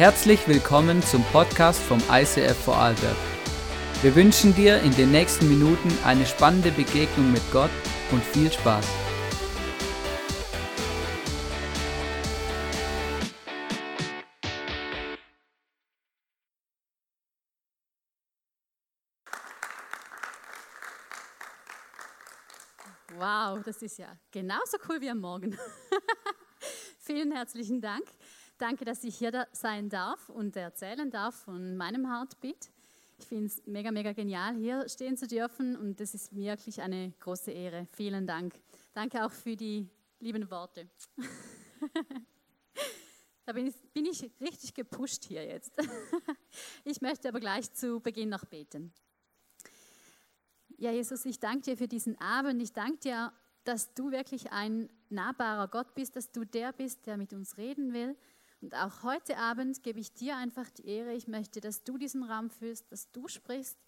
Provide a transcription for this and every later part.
Herzlich willkommen zum Podcast vom ICF Vorarlberg. Wir wünschen dir in den nächsten Minuten eine spannende Begegnung mit Gott und viel Spaß. Wow, das ist ja genauso cool wie am Morgen. Vielen herzlichen Dank. Danke, dass ich hier sein darf und erzählen darf von meinem Heartbeat. Ich finde es mega, mega genial, hier stehen zu dürfen und das ist wirklich eine große Ehre. Vielen Dank. Danke auch für die lieben Worte. da bin ich, bin ich richtig gepusht hier jetzt. ich möchte aber gleich zu Beginn noch beten. Ja, Jesus, ich danke dir für diesen Abend. Ich danke dir, dass du wirklich ein nahbarer Gott bist, dass du der bist, der mit uns reden will und auch heute Abend gebe ich dir einfach die Ehre. Ich möchte, dass du diesen Raum führst, dass du sprichst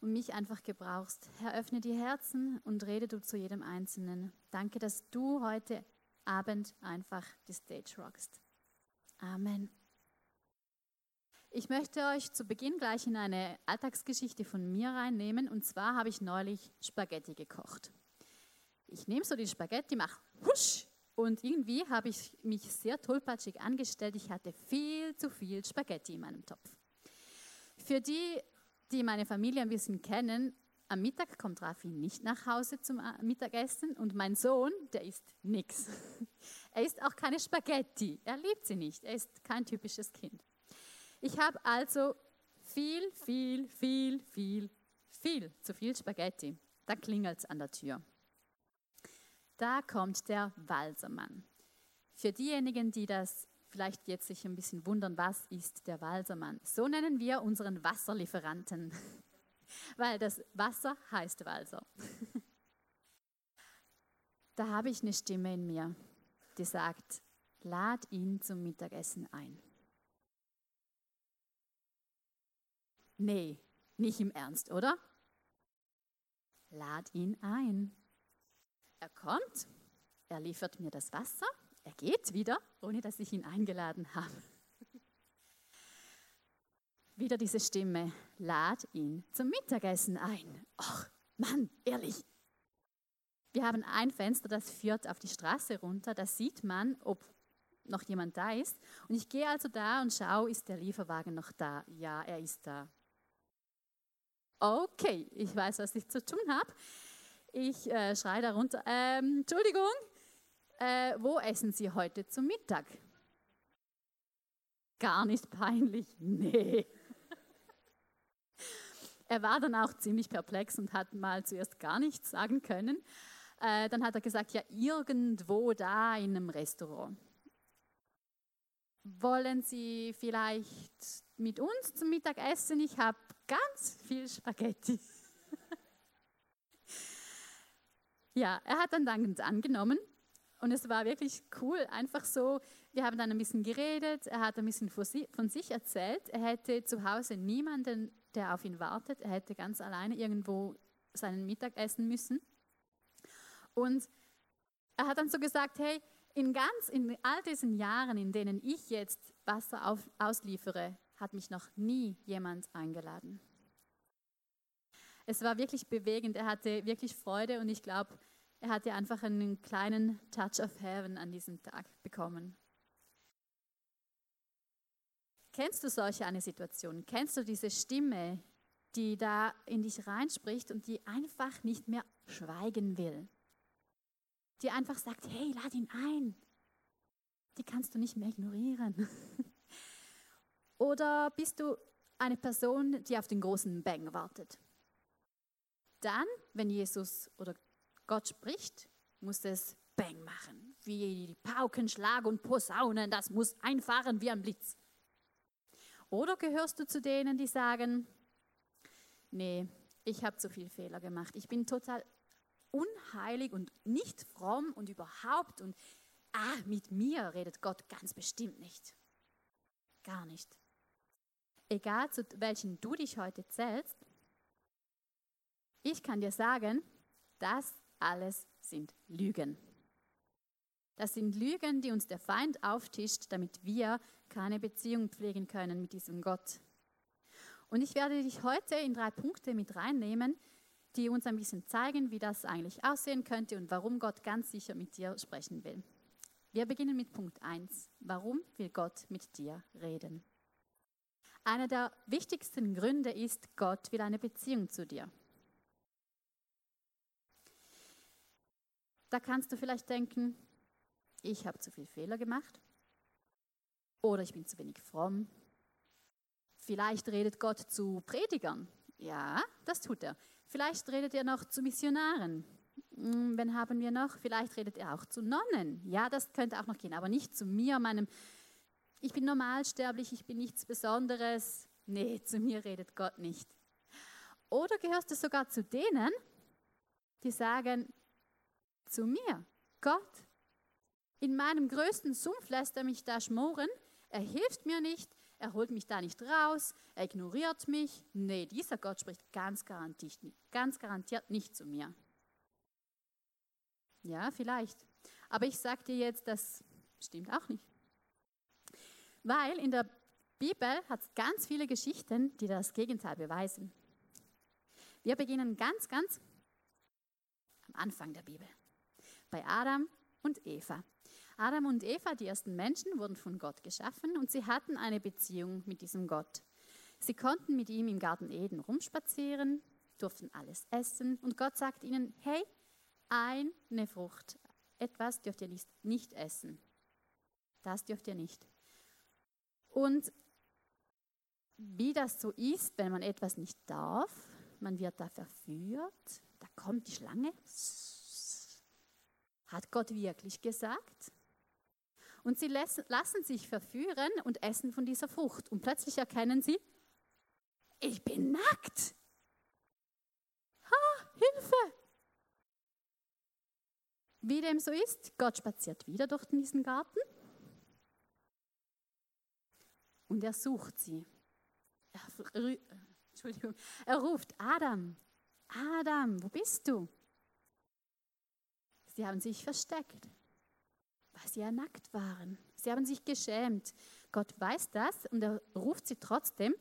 und mich einfach gebrauchst. Herr, öffne die Herzen und rede du zu jedem Einzelnen. Danke, dass du heute Abend einfach die Stage rockst. Amen. Ich möchte euch zu Beginn gleich in eine Alltagsgeschichte von mir reinnehmen. Und zwar habe ich neulich Spaghetti gekocht. Ich nehme so die Spaghetti, mache husch und irgendwie habe ich mich sehr tollpatschig angestellt. Ich hatte viel zu viel Spaghetti in meinem Topf. Für die, die meine Familie ein bisschen kennen, am Mittag kommt Rafi nicht nach Hause zum Mittagessen und mein Sohn, der isst nichts. Er isst auch keine Spaghetti. Er liebt sie nicht. Er ist kein typisches Kind. Ich habe also viel, viel, viel, viel, viel zu viel Spaghetti. Da klingelt es an der Tür. Da kommt der Walsermann. Für diejenigen, die das vielleicht jetzt sich ein bisschen wundern, was ist der Walsermann? So nennen wir unseren Wasserlieferanten, weil das Wasser heißt Walser. Da habe ich eine Stimme in mir, die sagt, lad ihn zum Mittagessen ein. Nee, nicht im Ernst, oder? Lad ihn ein. Er kommt, er liefert mir das Wasser, er geht wieder, ohne dass ich ihn eingeladen habe. wieder diese Stimme, lad ihn zum Mittagessen ein. Ach, Mann, ehrlich. Wir haben ein Fenster, das führt auf die Straße runter, da sieht man, ob noch jemand da ist. Und ich gehe also da und schaue, ist der Lieferwagen noch da? Ja, er ist da. Okay, ich weiß, was ich zu tun habe. Ich äh, schreie darunter, ähm, Entschuldigung, äh, wo essen Sie heute zum Mittag? Gar nicht peinlich, nee. er war dann auch ziemlich perplex und hat mal zuerst gar nichts sagen können. Äh, dann hat er gesagt, ja, irgendwo da in einem Restaurant. Wollen Sie vielleicht mit uns zum Mittag essen? Ich habe ganz viel Spaghetti. Ja, er hat dann dankend angenommen und es war wirklich cool, einfach so. Wir haben dann ein bisschen geredet, er hat ein bisschen von sich erzählt. Er hätte zu Hause niemanden, der auf ihn wartet. Er hätte ganz alleine irgendwo seinen Mittag essen müssen. Und er hat dann so gesagt, hey, in ganz, in all diesen Jahren, in denen ich jetzt Wasser auf, ausliefere, hat mich noch nie jemand eingeladen. Es war wirklich bewegend. Er hatte wirklich Freude und ich glaube, er hatte einfach einen kleinen Touch of Heaven an diesem Tag bekommen. Kennst du solche eine Situation? Kennst du diese Stimme, die da in dich reinspricht und die einfach nicht mehr schweigen will? Die einfach sagt, hey, lad ihn ein. Die kannst du nicht mehr ignorieren. Oder bist du eine Person, die auf den großen Bang wartet? Dann, wenn Jesus oder Gott spricht, muss es Bang machen. Wie die Paukenschlag und Posaunen, das muss einfahren wie ein Blitz. Oder gehörst du zu denen, die sagen, nee, ich habe zu viel Fehler gemacht. Ich bin total unheilig und nicht fromm und überhaupt und ah, mit mir redet Gott ganz bestimmt nicht. Gar nicht. Egal zu welchen du dich heute zählst, ich kann dir sagen, das alles sind Lügen. Das sind Lügen, die uns der Feind auftischt, damit wir keine Beziehung pflegen können mit diesem Gott. Und ich werde dich heute in drei Punkte mit reinnehmen, die uns ein bisschen zeigen, wie das eigentlich aussehen könnte und warum Gott ganz sicher mit dir sprechen will. Wir beginnen mit Punkt 1. Warum will Gott mit dir reden? Einer der wichtigsten Gründe ist, Gott will eine Beziehung zu dir. Da kannst du vielleicht denken, ich habe zu viele Fehler gemacht oder ich bin zu wenig fromm. Vielleicht redet Gott zu Predigern. Ja, das tut er. Vielleicht redet er noch zu Missionaren. Hm, wen haben wir noch? Vielleicht redet er auch zu Nonnen. Ja, das könnte auch noch gehen, aber nicht zu mir, meinem, ich bin normalsterblich, ich bin nichts Besonderes. Nee, zu mir redet Gott nicht. Oder gehörst du sogar zu denen, die sagen, zu mir, Gott, in meinem größten Sumpf lässt er mich da schmoren, er hilft mir nicht, er holt mich da nicht raus, er ignoriert mich. Nee, dieser Gott spricht ganz garantiert, ganz garantiert nicht zu mir. Ja, vielleicht. Aber ich sage dir jetzt, das stimmt auch nicht. Weil in der Bibel hat es ganz viele Geschichten, die das Gegenteil beweisen. Wir beginnen ganz, ganz am Anfang der Bibel. Bei Adam und Eva. Adam und Eva, die ersten Menschen, wurden von Gott geschaffen und sie hatten eine Beziehung mit diesem Gott. Sie konnten mit ihm im Garten Eden rumspazieren, durften alles essen und Gott sagt ihnen, hey, eine Frucht, etwas dürft ihr nicht, nicht essen. Das dürft ihr nicht. Und wie das so ist, wenn man etwas nicht darf, man wird da verführt, da kommt die Schlange. Hat Gott wirklich gesagt? Und sie lassen sich verführen und essen von dieser Frucht. Und plötzlich erkennen sie, ich bin nackt. Ha, Hilfe! Wie dem so ist, Gott spaziert wieder durch diesen Garten und er sucht sie. Er, Entschuldigung, er ruft Adam, Adam, wo bist du? Sie haben sich versteckt weil sie ja nackt waren. Sie haben sich geschämt. Gott weiß das und er ruft sie trotzdem.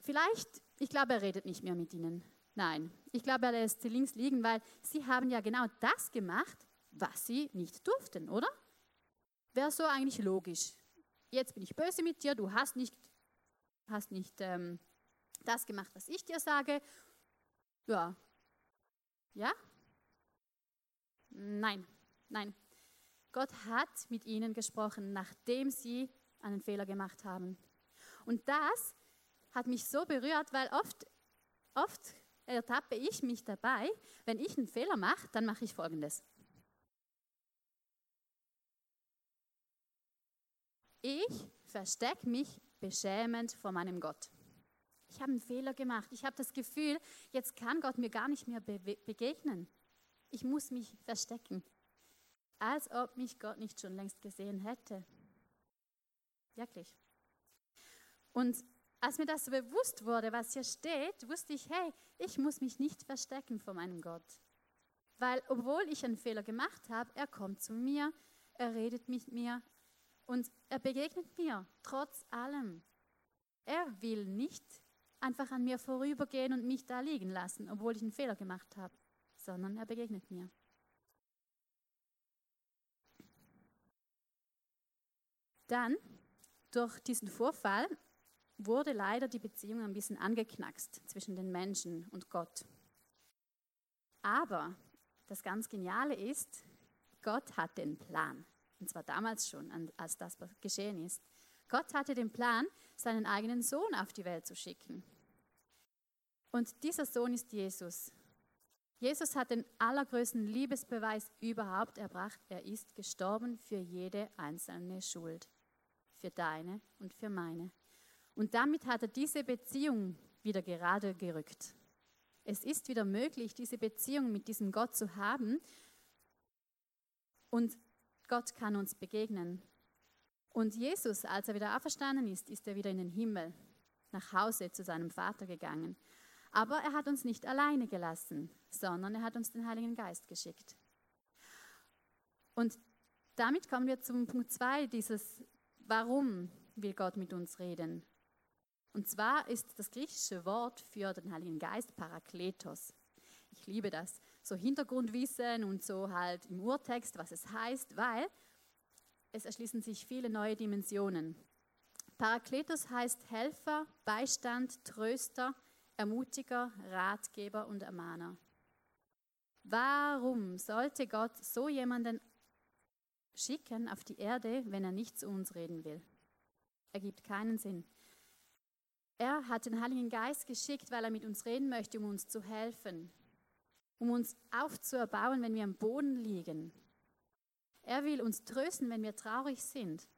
Vielleicht, ich glaube, er redet nicht mehr mit ihnen. Nein, ich glaube, er lässt sie links liegen, weil sie haben ja genau das gemacht, was sie nicht durften, oder? Wäre so eigentlich logisch. Jetzt bin ich böse mit dir, du hast nicht, hast nicht ähm, das gemacht, was ich dir sage. Ja. Ja? Nein, nein. Gott hat mit ihnen gesprochen, nachdem sie einen Fehler gemacht haben. Und das hat mich so berührt, weil oft, oft ertappe ich mich dabei, wenn ich einen Fehler mache, dann mache ich Folgendes. Ich verstecke mich beschämend vor meinem Gott. Ich habe einen Fehler gemacht. Ich habe das Gefühl, jetzt kann Gott mir gar nicht mehr be begegnen. Ich muss mich verstecken als ob mich Gott nicht schon längst gesehen hätte. Wirklich. Und als mir das so bewusst wurde, was hier steht, wusste ich, hey, ich muss mich nicht verstecken vor meinem Gott. Weil obwohl ich einen Fehler gemacht habe, er kommt zu mir, er redet mit mir und er begegnet mir, trotz allem. Er will nicht einfach an mir vorübergehen und mich da liegen lassen, obwohl ich einen Fehler gemacht habe, sondern er begegnet mir. Dann, durch diesen Vorfall, wurde leider die Beziehung ein bisschen angeknackst zwischen den Menschen und Gott. Aber das ganz Geniale ist, Gott hat den Plan. Und zwar damals schon, als das geschehen ist. Gott hatte den Plan, seinen eigenen Sohn auf die Welt zu schicken. Und dieser Sohn ist Jesus. Jesus hat den allergrößten Liebesbeweis überhaupt erbracht. Er ist gestorben für jede einzelne Schuld für deine und für meine. Und damit hat er diese Beziehung wieder gerade gerückt. Es ist wieder möglich, diese Beziehung mit diesem Gott zu haben und Gott kann uns begegnen. Und Jesus, als er wieder auferstanden ist, ist er wieder in den Himmel, nach Hause zu seinem Vater gegangen. Aber er hat uns nicht alleine gelassen, sondern er hat uns den Heiligen Geist geschickt. Und damit kommen wir zum Punkt 2, dieses Warum will Gott mit uns reden? Und zwar ist das griechische Wort für den Heiligen Geist Parakletos. Ich liebe das, so Hintergrundwissen und so halt im Urtext, was es heißt, weil es erschließen sich viele neue Dimensionen. Parakletos heißt Helfer, Beistand, Tröster, Ermutiger, Ratgeber und Ermahner. Warum sollte Gott so jemanden schicken auf die Erde, wenn er nicht zu uns reden will? Ergibt keinen Sinn. Er hat den Heiligen Geist geschickt, weil er mit uns reden möchte, um uns zu helfen, um uns aufzuerbauen, wenn wir am Boden liegen. Er will uns trösten, wenn wir traurig sind.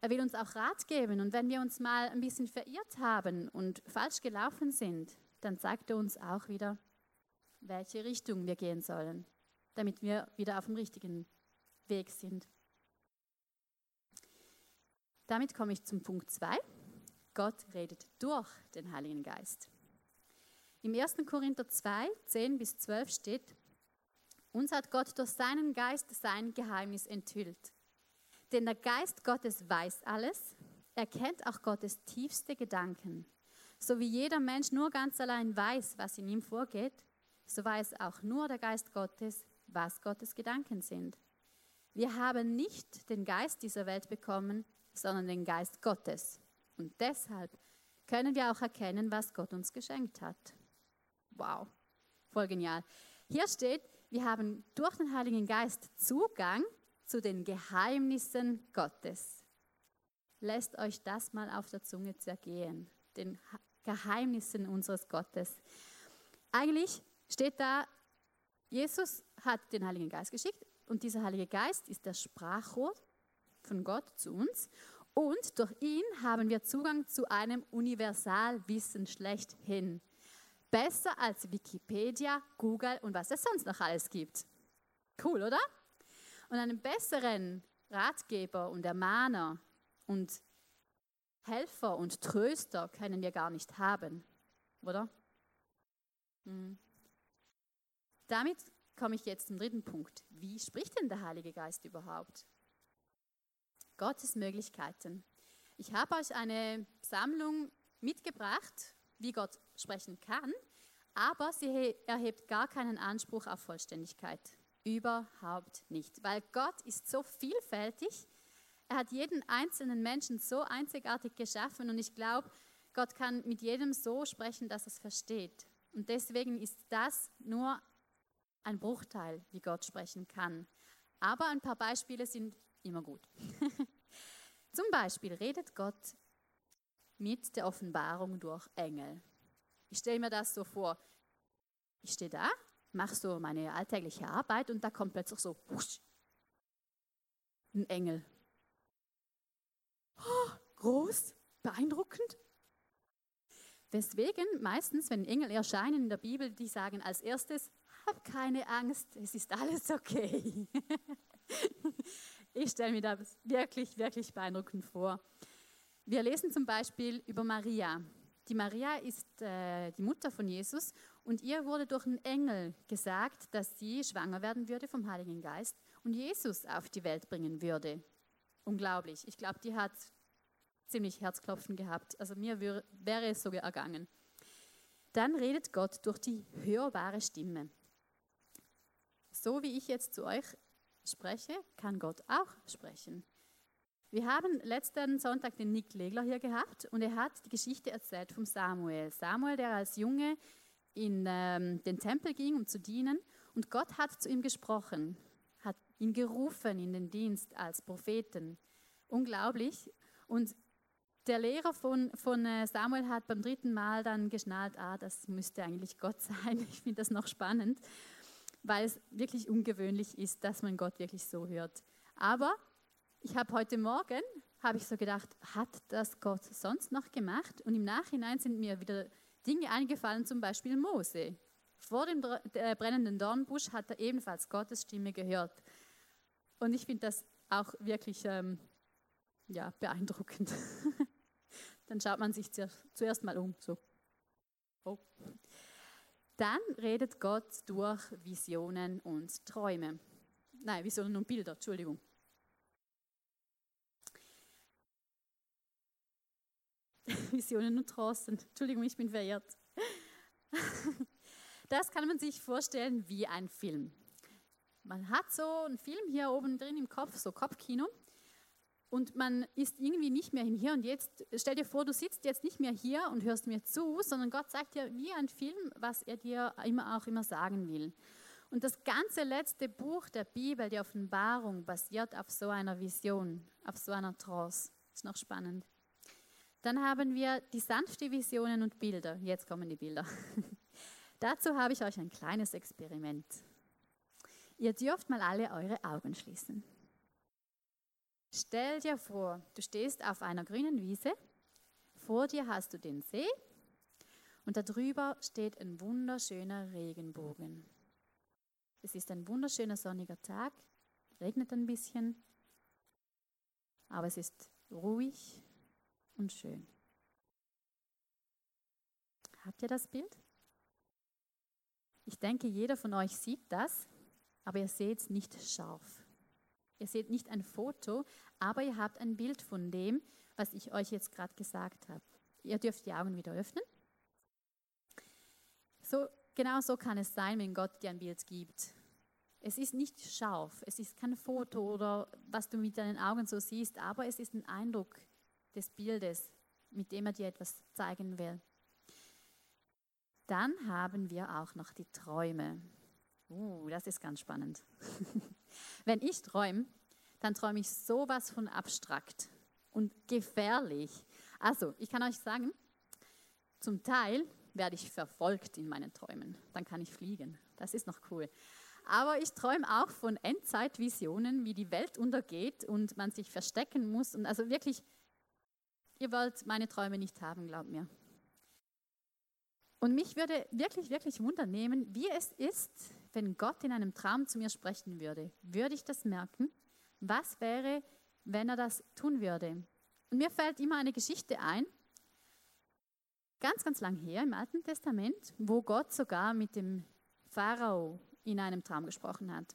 Er will uns auch Rat geben und wenn wir uns mal ein bisschen verirrt haben und falsch gelaufen sind, dann zeigt er uns auch wieder, welche Richtung wir gehen sollen, damit wir wieder auf dem richtigen Weg sind. Damit komme ich zum Punkt 2. Gott redet durch den Heiligen Geist. Im 1. Korinther 2, 10 bis 12 steht, uns hat Gott durch seinen Geist sein Geheimnis enthüllt. Denn der Geist Gottes weiß alles, er kennt auch Gottes tiefste Gedanken. So wie jeder Mensch nur ganz allein weiß, was in ihm vorgeht, so weiß auch nur der Geist Gottes, was Gottes Gedanken sind. Wir haben nicht den Geist dieser Welt bekommen, sondern den Geist Gottes. Und deshalb können wir auch erkennen, was Gott uns geschenkt hat. Wow, voll genial. Hier steht, wir haben durch den Heiligen Geist Zugang zu den Geheimnissen Gottes. Lässt euch das mal auf der Zunge zergehen, den Geheimnissen unseres Gottes. Eigentlich steht da, Jesus hat den Heiligen Geist geschickt und dieser Heilige Geist ist der Sprachrohr von Gott zu uns und durch ihn haben wir Zugang zu einem Universalwissen schlechthin. Besser als Wikipedia, Google und was es sonst noch alles gibt. Cool, oder? Und einen besseren Ratgeber und Ermahner und Helfer und Tröster können wir gar nicht haben, oder? Hm. Damit komme ich jetzt zum dritten Punkt. Wie spricht denn der Heilige Geist überhaupt? Gottes Möglichkeiten. Ich habe euch eine Sammlung mitgebracht, wie Gott sprechen kann, aber sie erhebt gar keinen Anspruch auf Vollständigkeit. Überhaupt nicht, weil Gott ist so vielfältig. Er hat jeden einzelnen Menschen so einzigartig geschaffen und ich glaube, Gott kann mit jedem so sprechen, dass es versteht. Und deswegen ist das nur ein Bruchteil, wie Gott sprechen kann. Aber ein paar Beispiele sind immer gut. Zum Beispiel redet Gott mit der Offenbarung durch Engel. Ich stelle mir das so vor. Ich stehe da, mache so meine alltägliche Arbeit und da kommt plötzlich so husch, ein Engel. Oh, groß, beeindruckend. Deswegen meistens, wenn Engel erscheinen in der Bibel, die sagen als erstes, hab keine Angst, es ist alles okay. ich stelle mir das wirklich, wirklich beeindruckend vor. Wir lesen zum Beispiel über Maria. Die Maria ist äh, die Mutter von Jesus und ihr wurde durch einen Engel gesagt, dass sie schwanger werden würde vom Heiligen Geist und Jesus auf die Welt bringen würde. Unglaublich. Ich glaube, die hat ziemlich Herzklopfen gehabt. Also mir wär, wäre es so ergangen. Dann redet Gott durch die hörbare Stimme. So wie ich jetzt zu euch spreche, kann Gott auch sprechen. Wir haben letzten Sonntag den Nick Legler hier gehabt und er hat die Geschichte erzählt vom Samuel. Samuel, der als Junge in ähm, den Tempel ging, um zu dienen und Gott hat zu ihm gesprochen, hat ihn gerufen in den Dienst als Propheten. Unglaublich. Und der Lehrer von, von äh, Samuel hat beim dritten Mal dann geschnallt, ah, das müsste eigentlich Gott sein. Ich finde das noch spannend weil es wirklich ungewöhnlich ist, dass man Gott wirklich so hört. Aber ich habe heute Morgen, habe ich so gedacht, hat das Gott sonst noch gemacht? Und im Nachhinein sind mir wieder Dinge eingefallen, zum Beispiel Mose. Vor dem äh, brennenden Dornbusch hat er ebenfalls Gottes Stimme gehört. Und ich finde das auch wirklich ähm, ja, beeindruckend. Dann schaut man sich zuerst mal um. So. Oh. Dann redet Gott durch Visionen und Träume. Nein, Visionen und Bilder, Entschuldigung. Visionen und Trancen. Entschuldigung, ich bin verehrt. Das kann man sich vorstellen wie ein Film. Man hat so einen Film hier oben drin im Kopf, so Kopfkino, und man ist irgendwie nicht mehr Hier und Jetzt. Stell dir vor, du sitzt jetzt nicht mehr hier und hörst mir zu, sondern Gott sagt dir wie ein Film, was er dir immer auch immer sagen will. Und das ganze letzte Buch der Bibel, die Offenbarung, basiert auf so einer Vision, auf so einer Trance. Ist noch spannend. Dann haben wir die sanfte Visionen und Bilder. Jetzt kommen die Bilder. Dazu habe ich euch ein kleines Experiment. Ihr dürft mal alle eure Augen schließen. Stell dir vor, du stehst auf einer grünen Wiese, vor dir hast du den See und darüber steht ein wunderschöner Regenbogen. Es ist ein wunderschöner sonniger Tag, regnet ein bisschen, aber es ist ruhig und schön. Habt ihr das Bild? Ich denke, jeder von euch sieht das, aber ihr seht es nicht scharf. Ihr seht nicht ein Foto, aber ihr habt ein Bild von dem, was ich euch jetzt gerade gesagt habe. Ihr dürft die Augen wieder öffnen. So, genau so kann es sein, wenn Gott dir ein Bild gibt. Es ist nicht scharf, es ist kein Foto oder was du mit deinen Augen so siehst, aber es ist ein Eindruck des Bildes, mit dem er dir etwas zeigen will. Dann haben wir auch noch die Träume. Uh, das ist ganz spannend. Wenn ich träume, dann träume ich sowas von abstrakt und gefährlich. Also, ich kann euch sagen, zum Teil werde ich verfolgt in meinen Träumen. Dann kann ich fliegen. Das ist noch cool. Aber ich träume auch von Endzeitvisionen, wie die Welt untergeht und man sich verstecken muss. Und also wirklich, ihr wollt meine Träume nicht haben, glaubt mir. Und mich würde wirklich, wirklich wundern nehmen, wie es ist, wenn Gott in einem Traum zu mir sprechen würde. Würde ich das merken? Was wäre, wenn er das tun würde? Und mir fällt immer eine Geschichte ein, ganz, ganz lang her im Alten Testament, wo Gott sogar mit dem Pharao in einem Traum gesprochen hat.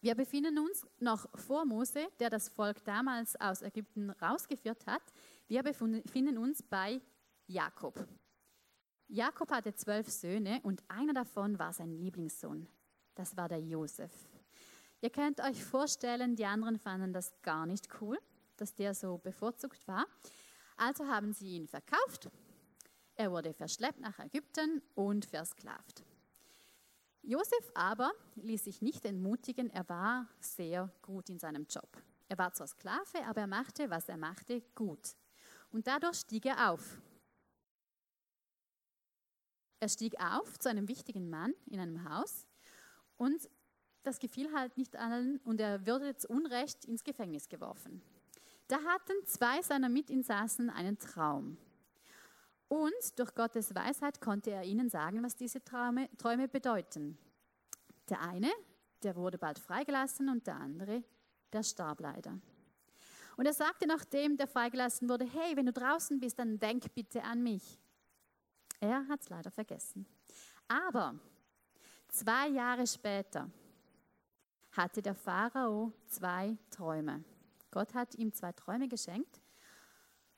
Wir befinden uns noch vor Mose, der das Volk damals aus Ägypten rausgeführt hat. Wir befinden uns bei Jakob. Jakob hatte zwölf Söhne und einer davon war sein Lieblingssohn. Das war der Josef. Ihr könnt euch vorstellen, die anderen fanden das gar nicht cool, dass der so bevorzugt war. Also haben sie ihn verkauft. Er wurde verschleppt nach Ägypten und versklavt. Josef aber ließ sich nicht entmutigen, er war sehr gut in seinem Job. Er war zwar Sklave, aber er machte, was er machte, gut. Und dadurch stieg er auf. Er stieg auf zu einem wichtigen Mann in einem Haus und das gefiel halt nicht allen und er wurde zu Unrecht ins Gefängnis geworfen. Da hatten zwei seiner Mitinsassen einen Traum. Und durch Gottes Weisheit konnte er ihnen sagen, was diese Träume, Träume bedeuten. Der eine, der wurde bald freigelassen und der andere, der starb leider. Und er sagte nachdem der freigelassen wurde, hey, wenn du draußen bist, dann denk bitte an mich. Er hat es leider vergessen. Aber zwei Jahre später hatte der Pharao zwei Träume. Gott hat ihm zwei Träume geschenkt.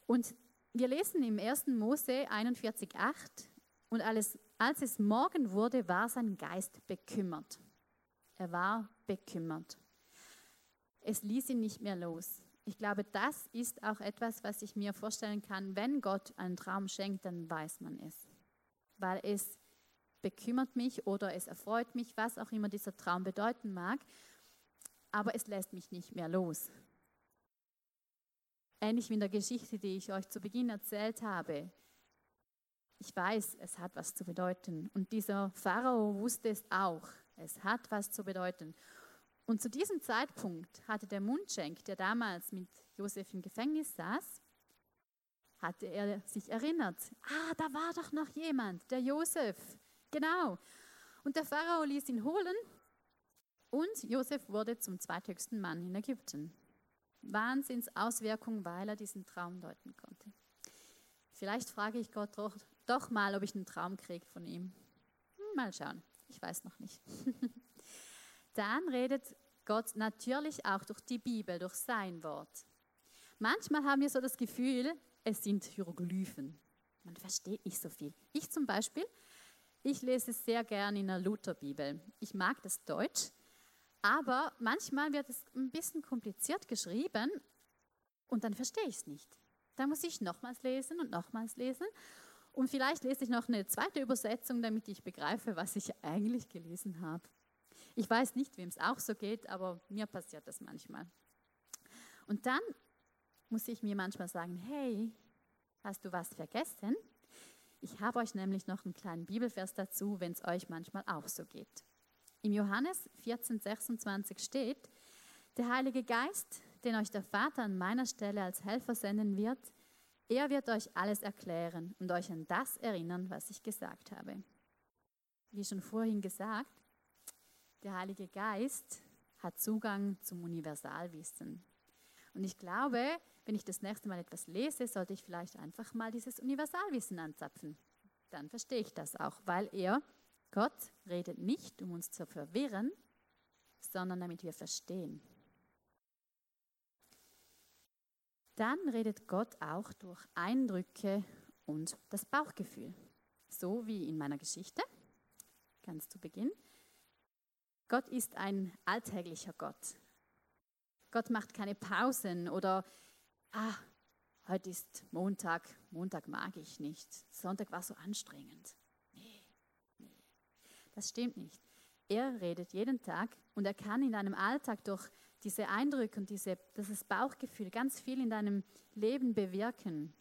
Und wir lesen im 1. Mose 41,8 und alles, als es Morgen wurde, war sein Geist bekümmert. Er war bekümmert. Es ließ ihn nicht mehr los. Ich glaube, das ist auch etwas, was ich mir vorstellen kann. Wenn Gott einen Traum schenkt, dann weiß man es weil es bekümmert mich oder es erfreut mich, was auch immer dieser Traum bedeuten mag, aber es lässt mich nicht mehr los. Ähnlich wie in der Geschichte, die ich euch zu Beginn erzählt habe. Ich weiß, es hat was zu bedeuten. Und dieser Pharao wusste es auch. Es hat was zu bedeuten. Und zu diesem Zeitpunkt hatte der Mundschenk, der damals mit Josef im Gefängnis saß, hatte er sich erinnert. Ah, da war doch noch jemand, der Josef. Genau. Und der Pharao ließ ihn holen und Josef wurde zum zweithöchsten Mann in Ägypten. Wahnsinnsauswirkung, weil er diesen Traum deuten konnte. Vielleicht frage ich Gott doch, doch mal, ob ich einen Traum kriege von ihm. Hm, mal schauen, ich weiß noch nicht. Dann redet Gott natürlich auch durch die Bibel, durch sein Wort. Manchmal haben wir so das Gefühl, es sind Hieroglyphen. Man versteht nicht so viel. Ich zum Beispiel, ich lese sehr gern in der Lutherbibel. Ich mag das Deutsch, aber manchmal wird es ein bisschen kompliziert geschrieben und dann verstehe ich es nicht. Da muss ich nochmals lesen und nochmals lesen. Und vielleicht lese ich noch eine zweite Übersetzung, damit ich begreife, was ich eigentlich gelesen habe. Ich weiß nicht, wem es auch so geht, aber mir passiert das manchmal. Und dann muss ich mir manchmal sagen, hey, hast du was vergessen? Ich habe euch nämlich noch einen kleinen Bibelvers dazu, wenn es euch manchmal auch so geht. Im Johannes 14, 26 steht, der Heilige Geist, den euch der Vater an meiner Stelle als Helfer senden wird, er wird euch alles erklären und euch an das erinnern, was ich gesagt habe. Wie schon vorhin gesagt, der Heilige Geist hat Zugang zum Universalwissen. Und ich glaube, wenn ich das nächste Mal etwas lese, sollte ich vielleicht einfach mal dieses Universalwissen anzapfen. Dann verstehe ich das auch, weil er, Gott, redet nicht, um uns zu verwirren, sondern damit wir verstehen. Dann redet Gott auch durch Eindrücke und das Bauchgefühl. So wie in meiner Geschichte, ganz zu Beginn. Gott ist ein alltäglicher Gott. Gott macht keine Pausen oder, ah, heute ist Montag, Montag mag ich nicht, Sonntag war so anstrengend. Das stimmt nicht. Er redet jeden Tag und er kann in deinem Alltag durch diese Eindrücke und diese, dieses Bauchgefühl ganz viel in deinem Leben bewirken.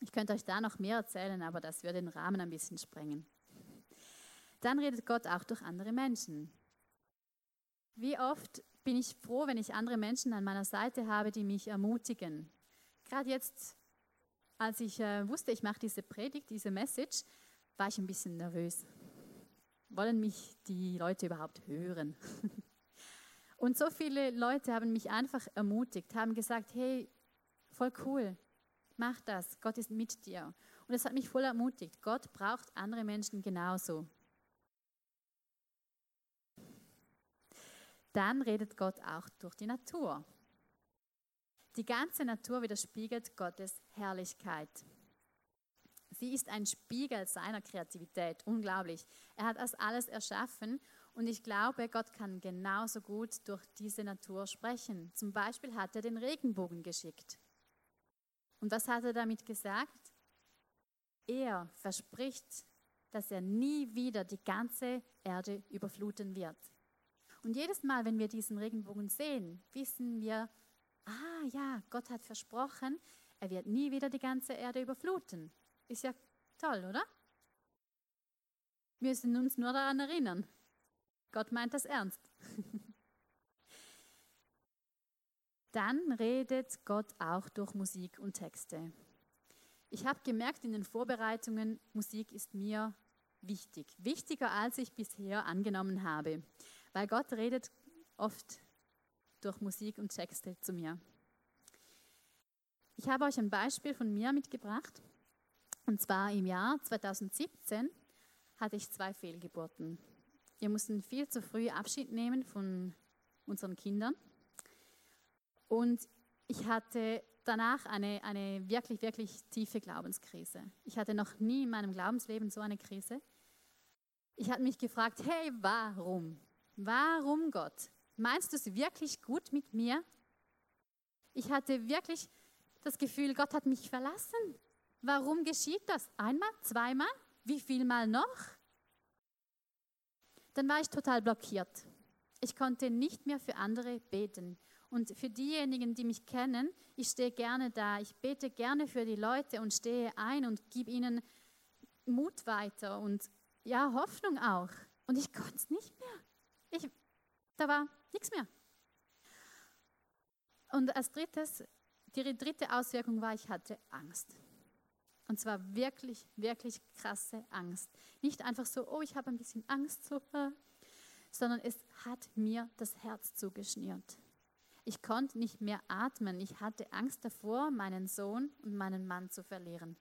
Ich könnte euch da noch mehr erzählen, aber das würde den Rahmen ein bisschen sprengen. Dann redet Gott auch durch andere Menschen. Wie oft bin ich froh, wenn ich andere Menschen an meiner Seite habe, die mich ermutigen. Gerade jetzt, als ich äh, wusste, ich mache diese Predigt, diese Message, war ich ein bisschen nervös. Wollen mich die Leute überhaupt hören? Und so viele Leute haben mich einfach ermutigt, haben gesagt, hey, voll cool, mach das, Gott ist mit dir. Und es hat mich voll ermutigt. Gott braucht andere Menschen genauso. dann redet Gott auch durch die Natur. Die ganze Natur widerspiegelt Gottes Herrlichkeit. Sie ist ein Spiegel seiner Kreativität, unglaublich. Er hat das alles erschaffen und ich glaube, Gott kann genauso gut durch diese Natur sprechen. Zum Beispiel hat er den Regenbogen geschickt. Und was hat er damit gesagt? Er verspricht, dass er nie wieder die ganze Erde überfluten wird. Und jedes Mal, wenn wir diesen Regenbogen sehen, wissen wir, ah ja, Gott hat versprochen, er wird nie wieder die ganze Erde überfluten. Ist ja toll, oder? Wir müssen uns nur daran erinnern. Gott meint das ernst. Dann redet Gott auch durch Musik und Texte. Ich habe gemerkt in den Vorbereitungen, Musik ist mir wichtig. Wichtiger, als ich bisher angenommen habe. Weil Gott redet oft durch Musik und Texte zu mir. Ich habe euch ein Beispiel von mir mitgebracht. Und zwar im Jahr 2017 hatte ich zwei Fehlgeburten. Wir mussten viel zu früh Abschied nehmen von unseren Kindern. Und ich hatte danach eine, eine wirklich, wirklich tiefe Glaubenskrise. Ich hatte noch nie in meinem Glaubensleben so eine Krise. Ich hatte mich gefragt, hey, warum? Warum Gott? Meinst du es wirklich gut mit mir? Ich hatte wirklich das Gefühl, Gott hat mich verlassen. Warum geschieht das? Einmal, zweimal, wie viel mal noch? Dann war ich total blockiert. Ich konnte nicht mehr für andere beten. Und für diejenigen, die mich kennen, ich stehe gerne da. Ich bete gerne für die Leute und stehe ein und gebe ihnen Mut weiter und ja, Hoffnung auch. Und ich konnte es nicht mehr. Ich, da war nichts mehr. Und als drittes, die dritte Auswirkung war, ich hatte Angst. Und zwar wirklich, wirklich krasse Angst. Nicht einfach so, oh, ich habe ein bisschen Angst, so, sondern es hat mir das Herz zugeschnürt. Ich konnte nicht mehr atmen. Ich hatte Angst davor, meinen Sohn und meinen Mann zu verlieren.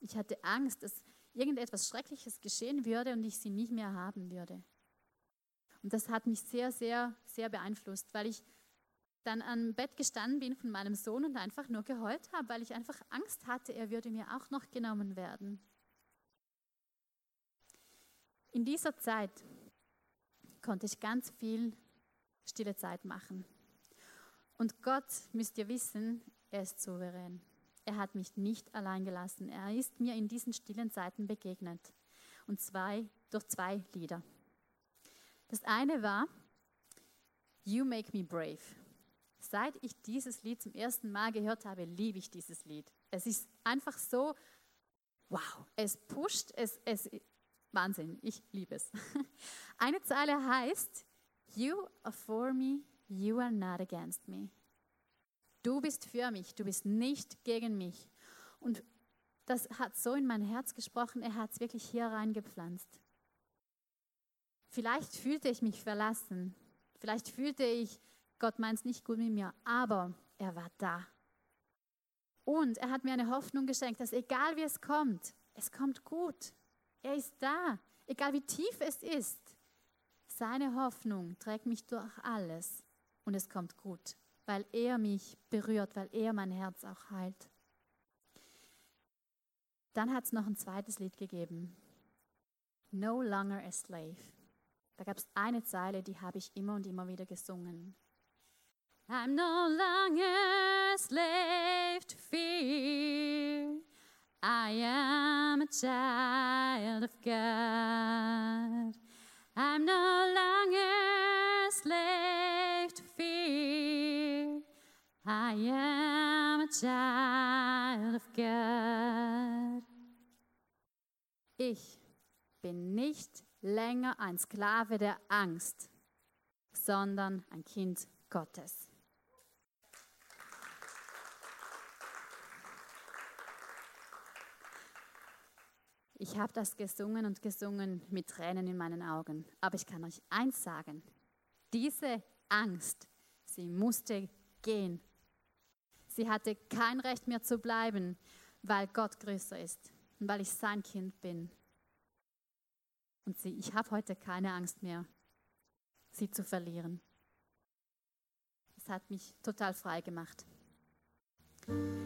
Ich hatte Angst, dass irgendetwas Schreckliches geschehen würde und ich sie nicht mehr haben würde. Und das hat mich sehr, sehr, sehr beeinflusst, weil ich dann am Bett gestanden bin von meinem Sohn und einfach nur geheult habe, weil ich einfach Angst hatte, er würde mir auch noch genommen werden. In dieser Zeit konnte ich ganz viel stille Zeit machen. Und Gott, müsst ihr wissen, er ist souverän. Er hat mich nicht allein gelassen. Er ist mir in diesen stillen Zeiten begegnet. Und zwei, durch zwei Lieder. Das eine war You Make Me Brave. Seit ich dieses Lied zum ersten Mal gehört habe, liebe ich dieses Lied. Es ist einfach so, wow, es pusht, es, es, Wahnsinn, ich liebe es. Eine Zeile heißt, You are for me, you are not against me. Du bist für mich, du bist nicht gegen mich. Und das hat so in mein Herz gesprochen, er hat es wirklich hier reingepflanzt. Vielleicht fühlte ich mich verlassen, vielleicht fühlte ich, Gott meint es nicht gut mit mir, aber er war da. Und er hat mir eine Hoffnung geschenkt, dass egal wie es kommt, es kommt gut. Er ist da, egal wie tief es ist. Seine Hoffnung trägt mich durch alles und es kommt gut weil er mich berührt, weil er mein Herz auch heilt. Dann hat es noch ein zweites Lied gegeben. No longer a slave. Da gab es eine Zeile, die habe ich immer und immer wieder gesungen. I'm no longer a slave to fear. I am a child of God. I'm no longer a slave to fear. I am a child of God. Ich bin nicht länger ein Sklave der Angst, sondern ein Kind Gottes. Ich habe das gesungen und gesungen mit Tränen in meinen Augen. Aber ich kann euch eins sagen. Diese Angst, sie musste gehen. Sie hatte kein Recht mehr zu bleiben, weil Gott größer ist und weil ich sein Kind bin. Und sie, ich habe heute keine Angst mehr, sie zu verlieren. Es hat mich total frei gemacht.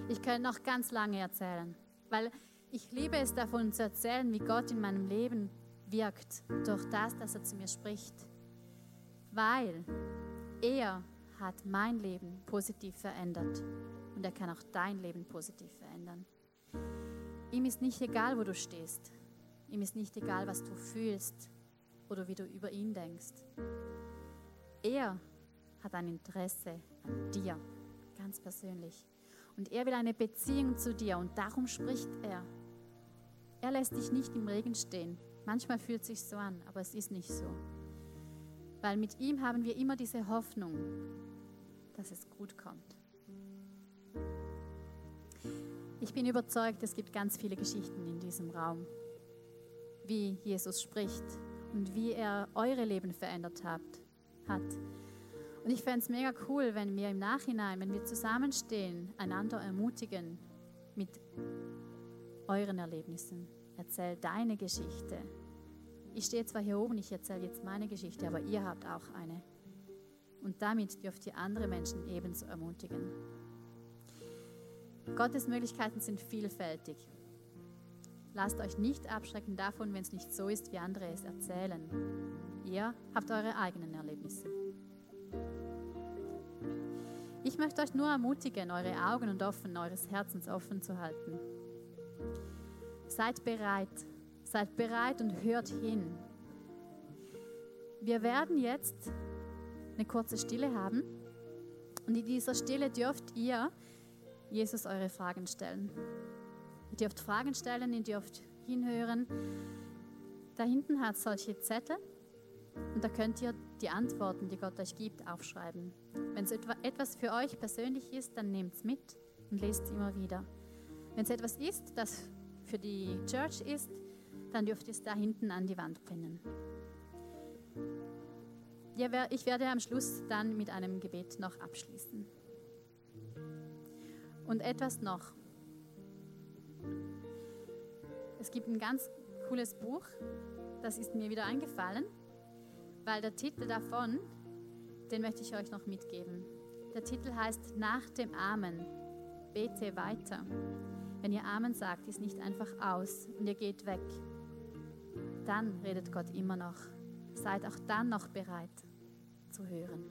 Ich könnte noch ganz lange erzählen, weil ich liebe es davon zu erzählen, wie Gott in meinem Leben wirkt, durch das, dass er zu mir spricht. Weil er hat mein Leben positiv verändert und er kann auch dein Leben positiv verändern. Ihm ist nicht egal, wo du stehst. Ihm ist nicht egal, was du fühlst oder wie du über ihn denkst. Er hat ein Interesse an dir, ganz persönlich. Und er will eine Beziehung zu dir und darum spricht er. Er lässt dich nicht im Regen stehen. Manchmal fühlt es sich so an, aber es ist nicht so. Weil mit ihm haben wir immer diese Hoffnung, dass es gut kommt. Ich bin überzeugt, es gibt ganz viele Geschichten in diesem Raum, wie Jesus spricht und wie er eure Leben verändert hat. Und ich fände es mega cool, wenn wir im Nachhinein, wenn wir zusammenstehen, einander ermutigen mit euren Erlebnissen. Erzähl deine Geschichte. Ich stehe zwar hier oben, ich erzähle jetzt meine Geschichte, aber ihr habt auch eine. Und damit dürft ihr andere Menschen ebenso ermutigen. Gottes Möglichkeiten sind vielfältig. Lasst euch nicht abschrecken davon, wenn es nicht so ist, wie andere es erzählen. Ihr habt eure eigenen Erlebnisse. Ich möchte euch nur ermutigen, eure Augen und offen, eures Herzens offen zu halten. Seid bereit, seid bereit und hört hin. Wir werden jetzt eine kurze Stille haben und in dieser Stille dürft ihr Jesus eure Fragen stellen. Ihr dürft Fragen stellen, ihr dürft hinhören. Da hinten hat es solche Zettel und da könnt ihr die Antworten, die Gott euch gibt, aufschreiben. Wenn es etwas für euch persönlich ist, dann nehmt es mit und lest es immer wieder. Wenn es etwas ist, das für die Church ist, dann dürft ihr es da hinten an die Wand pinnen. Ich werde am Schluss dann mit einem Gebet noch abschließen. Und etwas noch. Es gibt ein ganz cooles Buch, das ist mir wieder eingefallen. Weil der Titel davon, den möchte ich euch noch mitgeben. Der Titel heißt Nach dem Amen. Bete weiter. Wenn ihr Amen sagt, ist nicht einfach aus und ihr geht weg. Dann redet Gott immer noch. Seid auch dann noch bereit zu hören.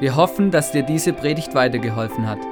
Wir hoffen, dass dir diese Predigt weitergeholfen hat.